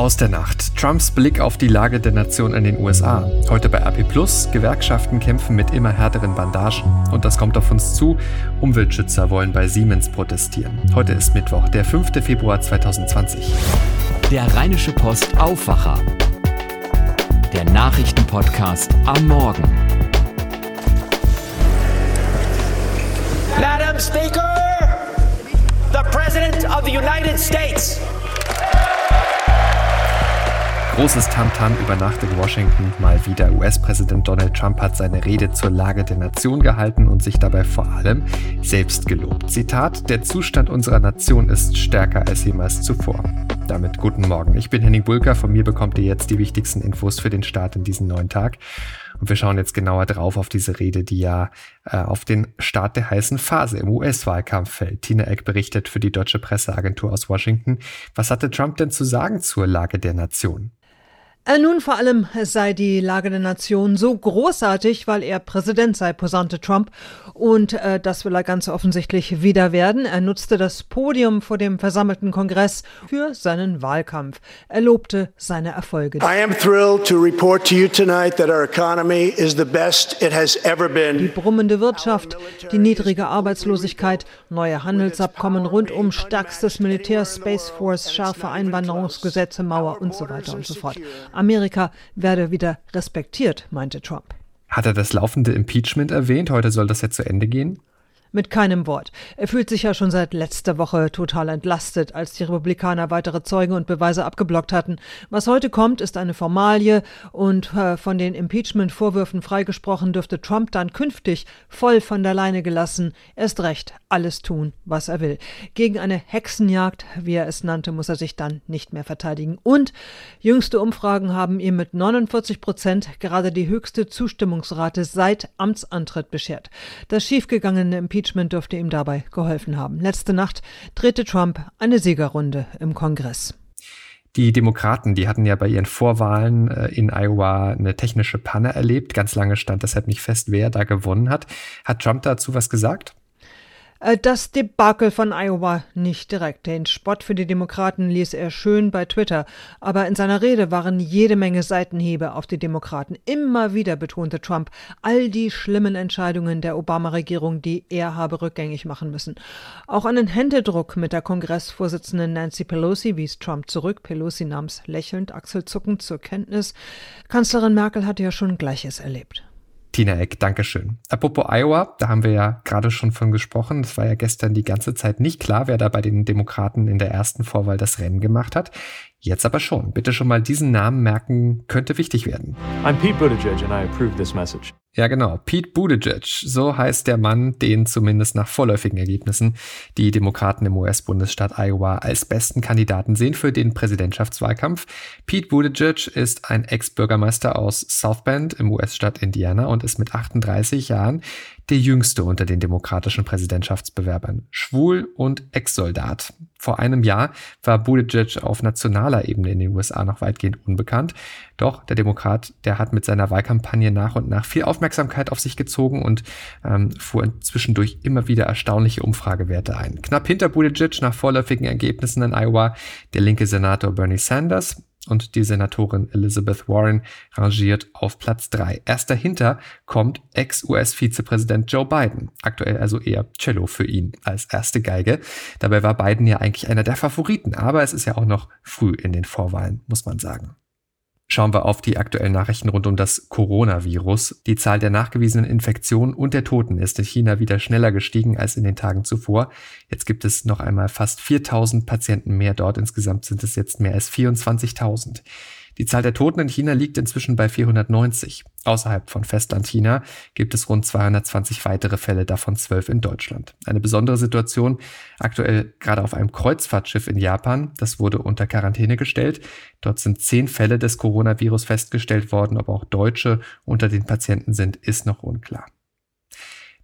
Aus der Nacht. Trumps Blick auf die Lage der Nation in den USA. Heute bei AP Plus. Gewerkschaften kämpfen mit immer härteren Bandagen. Und das kommt auf uns zu. Umweltschützer wollen bei Siemens protestieren. Heute ist Mittwoch, der 5. Februar 2020. Der Rheinische Post Aufwacher. Der Nachrichtenpodcast am Morgen. Madam Speaker, the President of the United States. Großes Tamtam über Nacht in Washington. Mal wieder US-Präsident Donald Trump hat seine Rede zur Lage der Nation gehalten und sich dabei vor allem selbst gelobt. Zitat, der Zustand unserer Nation ist stärker als jemals zuvor. Damit guten Morgen. Ich bin Henning Bulker. Von mir bekommt ihr jetzt die wichtigsten Infos für den Start in diesen neuen Tag. Und wir schauen jetzt genauer drauf auf diese Rede, die ja äh, auf den Start der heißen Phase im US-Wahlkampf fällt. Tina Eck berichtet für die deutsche Presseagentur aus Washington. Was hatte Trump denn zu sagen zur Lage der Nation? Äh, nun vor allem sei die Lage der Nation so großartig, weil er Präsident sei, posante Trump. Und äh, das will er ganz offensichtlich wieder werden. Er nutzte das Podium vor dem versammelten Kongress für seinen Wahlkampf. Er lobte seine Erfolge. I am thrilled to report to you tonight that our economy is the best it has ever been. Die brummende Wirtschaft, die niedrige Arbeitslosigkeit, neue Handelsabkommen rund um stärkstes Militär, Space Force, scharfe Einwanderungsgesetze, Mauer und so weiter und so fort. Amerika werde wieder respektiert, meinte Trump. Hat er das laufende Impeachment erwähnt? Heute soll das ja zu Ende gehen? Mit keinem Wort. Er fühlt sich ja schon seit letzter Woche total entlastet, als die Republikaner weitere Zeugen und Beweise abgeblockt hatten. Was heute kommt, ist eine Formalie und äh, von den Impeachment-Vorwürfen freigesprochen dürfte Trump dann künftig voll von der Leine gelassen erst recht alles tun, was er will. Gegen eine Hexenjagd, wie er es nannte, muss er sich dann nicht mehr verteidigen. Und jüngste Umfragen haben ihm mit 49 Prozent gerade die höchste Zustimmungsrate seit Amtsantritt beschert. Das schiefgegangene Impeachment Impeachment dürfte ihm dabei geholfen haben. Letzte Nacht drehte Trump eine Siegerrunde im Kongress. Die Demokraten, die hatten ja bei ihren Vorwahlen äh, in Iowa eine technische Panne erlebt. Ganz lange stand deshalb nicht fest, wer da gewonnen hat. Hat Trump dazu was gesagt? Äh, das Debakel von Iowa nicht direkt. Den Spott für die Demokraten ließ er schön bei Twitter, aber in seiner Rede waren jede Menge Seitenhiebe auf die Demokraten. Immer wieder betonte Trump all die schlimmen Entscheidungen der Obama-Regierung, die er habe rückgängig machen müssen. Auch einen Händedruck mit der Kongressvorsitzenden Nancy Pelosi wies Trump zurück. Pelosi nahm es lächelnd, achselzuckend zur Kenntnis. Kanzlerin Merkel hatte ja schon Gleiches erlebt. Tina Eck, Dankeschön. Apropos Iowa, da haben wir ja gerade schon von gesprochen. Es war ja gestern die ganze Zeit nicht klar, wer da bei den Demokraten in der ersten Vorwahl das Rennen gemacht hat. Jetzt aber schon. Bitte schon mal diesen Namen merken, könnte wichtig werden. I'm Pete Buttigieg and I approve this message. Ja, genau. Pete Buttigieg, so heißt der Mann, den zumindest nach vorläufigen Ergebnissen die Demokraten im US-Bundesstaat Iowa als besten Kandidaten sehen für den Präsidentschaftswahlkampf. Pete Buttigieg ist ein Ex-Bürgermeister aus South Bend im US-Staat Indiana und ist mit 38 Jahren der jüngste unter den demokratischen Präsidentschaftsbewerbern. Schwul und Ex-Soldat. Vor einem Jahr war Buttigieg auf nationaler Ebene in den USA noch weitgehend unbekannt. Doch der Demokrat, der hat mit seiner Wahlkampagne nach und nach viel Aufmerksamkeit auf sich gezogen und ähm, fuhr zwischendurch immer wieder erstaunliche Umfragewerte ein. Knapp hinter Buttigieg nach vorläufigen Ergebnissen in Iowa der linke Senator Bernie Sanders, und die Senatorin Elizabeth Warren rangiert auf Platz 3. Erst dahinter kommt Ex-US-Vizepräsident Joe Biden, aktuell also eher Cello für ihn als erste Geige. Dabei war Biden ja eigentlich einer der Favoriten, aber es ist ja auch noch früh in den Vorwahlen, muss man sagen. Schauen wir auf die aktuellen Nachrichten rund um das Coronavirus. Die Zahl der nachgewiesenen Infektionen und der Toten ist in China wieder schneller gestiegen als in den Tagen zuvor. Jetzt gibt es noch einmal fast 4000 Patienten mehr dort. Insgesamt sind es jetzt mehr als 24.000. Die Zahl der Toten in China liegt inzwischen bei 490. Außerhalb von Festland China gibt es rund 220 weitere Fälle, davon 12 in Deutschland. Eine besondere Situation aktuell gerade auf einem Kreuzfahrtschiff in Japan. Das wurde unter Quarantäne gestellt. Dort sind zehn Fälle des Coronavirus festgestellt worden. Ob auch Deutsche unter den Patienten sind, ist noch unklar.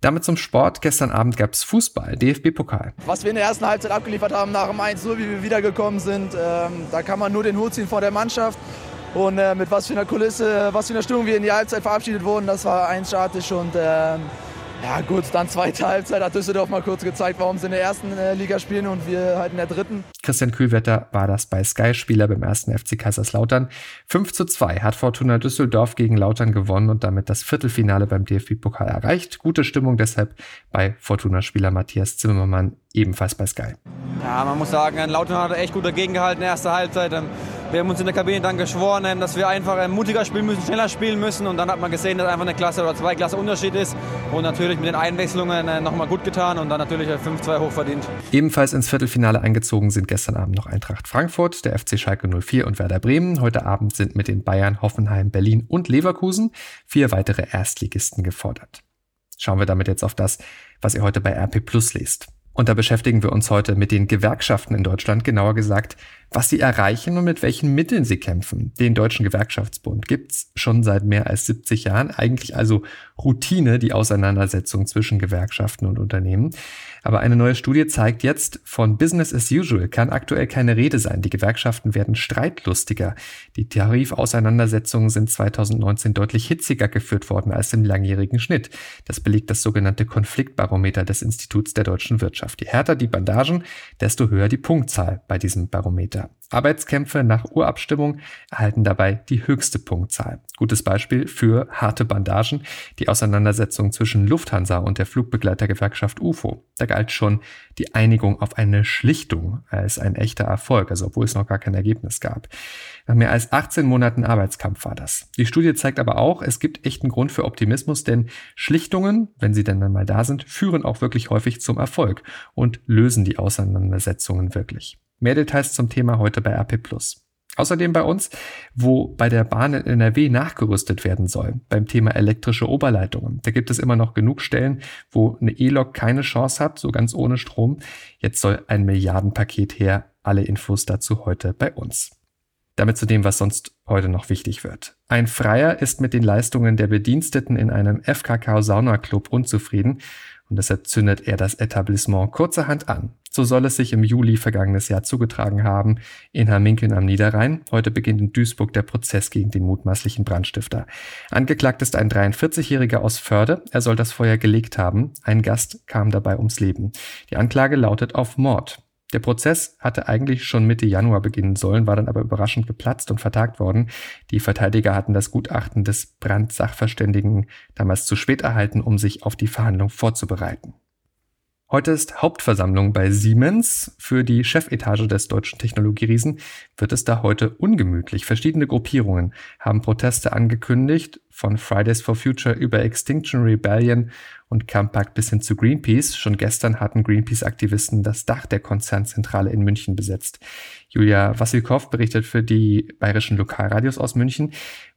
Damit zum Sport. Gestern Abend gab es Fußball, DFB-Pokal. Was wir in der ersten Halbzeit abgeliefert haben nach dem 1 so wie wir wiedergekommen sind, ähm, da kann man nur den Hut ziehen vor der Mannschaft. Und äh, mit was für einer Kulisse, was für einer Stimmung wir in die Halbzeit verabschiedet wurden, das war einstatisch und äh, Ja gut, dann zweite Halbzeit hat Düsseldorf mal kurz gezeigt, warum sie in der ersten äh, Liga spielen und wir halt in der dritten. Christian Kühlwetter war das bei Sky-Spieler beim ersten FC Kaiserslautern. 5 zu 2 hat Fortuna Düsseldorf gegen Lautern gewonnen und damit das Viertelfinale beim DFB-Pokal erreicht. Gute Stimmung deshalb bei Fortuna-Spieler Matthias Zimmermann, ebenfalls bei Sky. Ja, man muss sagen, Lautern hat echt gut dagegen gehalten in der ersten Halbzeit. Ähm, wir haben uns in der Kabine dann geschworen, dass wir einfach ähm, mutiger spielen müssen, schneller spielen müssen. Und dann hat man gesehen, dass einfach eine Klasse oder zwei Klasse Unterschied ist. Und natürlich mit den Einwechslungen äh, nochmal gut getan und dann natürlich 5-2 hochverdient. Ebenfalls ins Viertelfinale eingezogen sind gestern Abend noch Eintracht Frankfurt, der FC Schalke 04 und Werder Bremen. Heute Abend sind mit den Bayern, Hoffenheim, Berlin und Leverkusen vier weitere Erstligisten gefordert. Schauen wir damit jetzt auf das, was ihr heute bei RP Plus lest. Und da beschäftigen wir uns heute mit den Gewerkschaften in Deutschland, genauer gesagt was sie erreichen und mit welchen Mitteln sie kämpfen. Den Deutschen Gewerkschaftsbund gibt's schon seit mehr als 70 Jahren. Eigentlich also Routine, die Auseinandersetzung zwischen Gewerkschaften und Unternehmen. Aber eine neue Studie zeigt jetzt, von Business as usual kann aktuell keine Rede sein. Die Gewerkschaften werden streitlustiger. Die Tarifauseinandersetzungen sind 2019 deutlich hitziger geführt worden als im langjährigen Schnitt. Das belegt das sogenannte Konfliktbarometer des Instituts der deutschen Wirtschaft. Je härter die Bandagen, desto höher die Punktzahl bei diesem Barometer. Arbeitskämpfe nach Urabstimmung erhalten dabei die höchste Punktzahl. Gutes Beispiel für harte Bandagen, die Auseinandersetzung zwischen Lufthansa und der Flugbegleitergewerkschaft UFO. Da galt schon die Einigung auf eine Schlichtung als ein echter Erfolg, also obwohl es noch gar kein Ergebnis gab. Nach mehr als 18 Monaten Arbeitskampf war das. Die Studie zeigt aber auch, es gibt echten Grund für Optimismus, denn Schlichtungen, wenn sie denn dann mal da sind, führen auch wirklich häufig zum Erfolg und lösen die Auseinandersetzungen wirklich. Mehr Details zum Thema heute bei RP+. Außerdem bei uns, wo bei der Bahn in NRW nachgerüstet werden soll beim Thema elektrische Oberleitungen. Da gibt es immer noch genug Stellen, wo eine E-Lok keine Chance hat, so ganz ohne Strom. Jetzt soll ein Milliardenpaket her. Alle Infos dazu heute bei uns. Damit zu dem, was sonst heute noch wichtig wird. Ein Freier ist mit den Leistungen der Bediensteten in einem FKK Sauna Club unzufrieden und deshalb zündet er das Etablissement kurzerhand an. So soll es sich im Juli vergangenes Jahr zugetragen haben in Hamminkeln am Niederrhein. Heute beginnt in Duisburg der Prozess gegen den mutmaßlichen Brandstifter. Angeklagt ist ein 43-Jähriger aus Förde. Er soll das Feuer gelegt haben. Ein Gast kam dabei ums Leben. Die Anklage lautet auf Mord. Der Prozess hatte eigentlich schon Mitte Januar beginnen sollen, war dann aber überraschend geplatzt und vertagt worden. Die Verteidiger hatten das Gutachten des Brandsachverständigen damals zu spät erhalten, um sich auf die Verhandlung vorzubereiten. Heute ist Hauptversammlung bei Siemens. Für die Chefetage des deutschen Technologieriesen wird es da heute ungemütlich. Verschiedene Gruppierungen haben Proteste angekündigt, von Fridays for Future über Extinction Rebellion und Campact bis hin zu Greenpeace. Schon gestern hatten Greenpeace-Aktivisten das Dach der Konzernzentrale in München besetzt. Julia Wassilkow berichtet für die bayerischen Lokalradios aus München.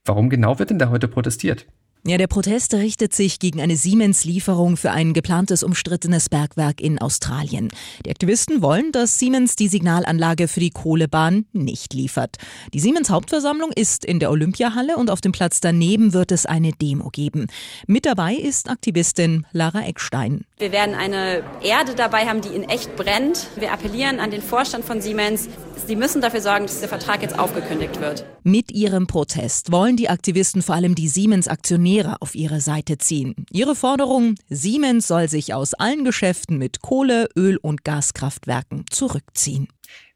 Warum genau wird denn da heute protestiert? Ja, der Protest richtet sich gegen eine Siemens-Lieferung für ein geplantes umstrittenes Bergwerk in Australien. Die Aktivisten wollen, dass Siemens die Signalanlage für die Kohlebahn nicht liefert. Die Siemens-Hauptversammlung ist in der Olympiahalle und auf dem Platz daneben wird es eine Demo geben. Mit dabei ist Aktivistin Lara Eckstein. Wir werden eine Erde dabei haben, die in echt brennt. Wir appellieren an den Vorstand von Siemens, Sie müssen dafür sorgen, dass dieser Vertrag jetzt aufgekündigt wird. Mit ihrem Protest wollen die Aktivisten vor allem die Siemens-Aktionäre auf ihre Seite ziehen. Ihre Forderung, Siemens soll sich aus allen Geschäften mit Kohle, Öl und Gaskraftwerken zurückziehen.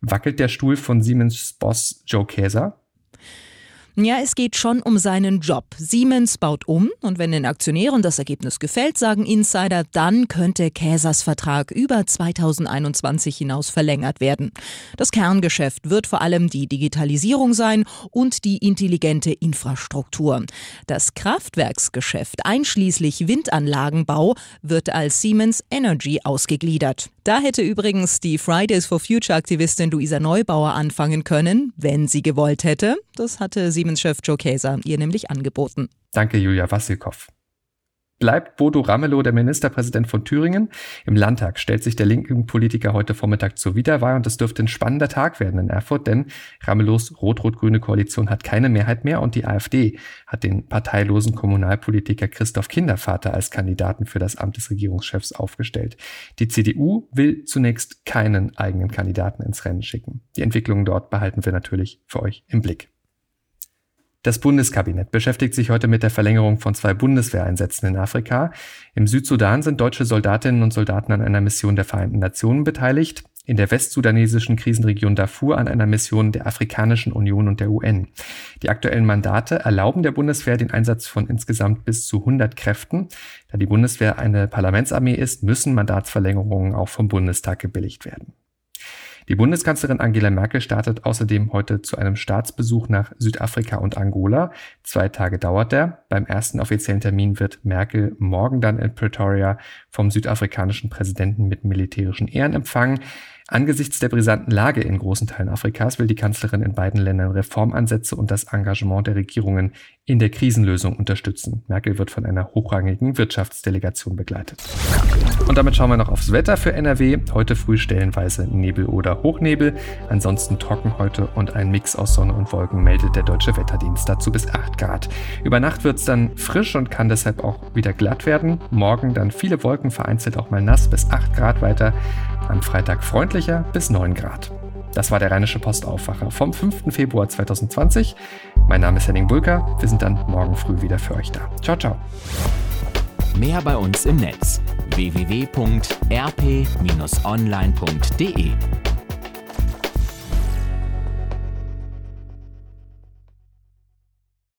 Wackelt der Stuhl von Siemens Boss Joe Käser? Ja, es geht schon um seinen Job. Siemens baut um und wenn den Aktionären das Ergebnis gefällt, sagen Insider, dann könnte Käsers Vertrag über 2021 hinaus verlängert werden. Das Kerngeschäft wird vor allem die Digitalisierung sein und die intelligente Infrastruktur. Das Kraftwerksgeschäft einschließlich Windanlagenbau wird als Siemens Energy ausgegliedert. Da hätte übrigens die Fridays for Future Aktivistin Luisa Neubauer anfangen können, wenn sie gewollt hätte. Das hatte Siemens-Chef Joe Kaeser ihr nämlich angeboten. Danke, Julia Wassilkow bleibt Bodo Ramelow der Ministerpräsident von Thüringen. Im Landtag stellt sich der linken Politiker heute Vormittag zur Wiederwahl und es dürfte ein spannender Tag werden in Erfurt, denn Ramelows rot-rot-grüne Koalition hat keine Mehrheit mehr und die AfD hat den parteilosen Kommunalpolitiker Christoph Kindervater als Kandidaten für das Amt des Regierungschefs aufgestellt. Die CDU will zunächst keinen eigenen Kandidaten ins Rennen schicken. Die Entwicklungen dort behalten wir natürlich für euch im Blick. Das Bundeskabinett beschäftigt sich heute mit der Verlängerung von zwei Bundeswehreinsätzen in Afrika. Im Südsudan sind deutsche Soldatinnen und Soldaten an einer Mission der Vereinten Nationen beteiligt, in der westsudanesischen Krisenregion Darfur an einer Mission der Afrikanischen Union und der UN. Die aktuellen Mandate erlauben der Bundeswehr den Einsatz von insgesamt bis zu 100 Kräften. Da die Bundeswehr eine Parlamentsarmee ist, müssen Mandatsverlängerungen auch vom Bundestag gebilligt werden. Die Bundeskanzlerin Angela Merkel startet außerdem heute zu einem Staatsbesuch nach Südafrika und Angola. Zwei Tage dauert der. Beim ersten offiziellen Termin wird Merkel morgen dann in Pretoria vom südafrikanischen Präsidenten mit militärischen Ehren empfangen. Angesichts der brisanten Lage in großen Teilen Afrikas will die Kanzlerin in beiden Ländern Reformansätze und das Engagement der Regierungen in der Krisenlösung unterstützen. Merkel wird von einer hochrangigen Wirtschaftsdelegation begleitet. Und damit schauen wir noch aufs Wetter für NRW. Heute früh stellenweise Nebel oder Hochnebel, ansonsten trocken heute und ein Mix aus Sonne und Wolken meldet der Deutsche Wetterdienst dazu bis 8 Grad. Über Nacht wird es dann frisch und kann deshalb auch wieder glatt werden. Morgen dann viele Wolken, vereinzelt auch mal nass bis 8 Grad weiter. Am Freitag freundlicher bis 9 Grad. Das war der Rheinische Postaufwacher vom 5. Februar 2020. Mein Name ist Henning Bulker. Wir sind dann morgen früh wieder für euch da. Ciao, ciao. Mehr bei uns im Netz www.rp-online.de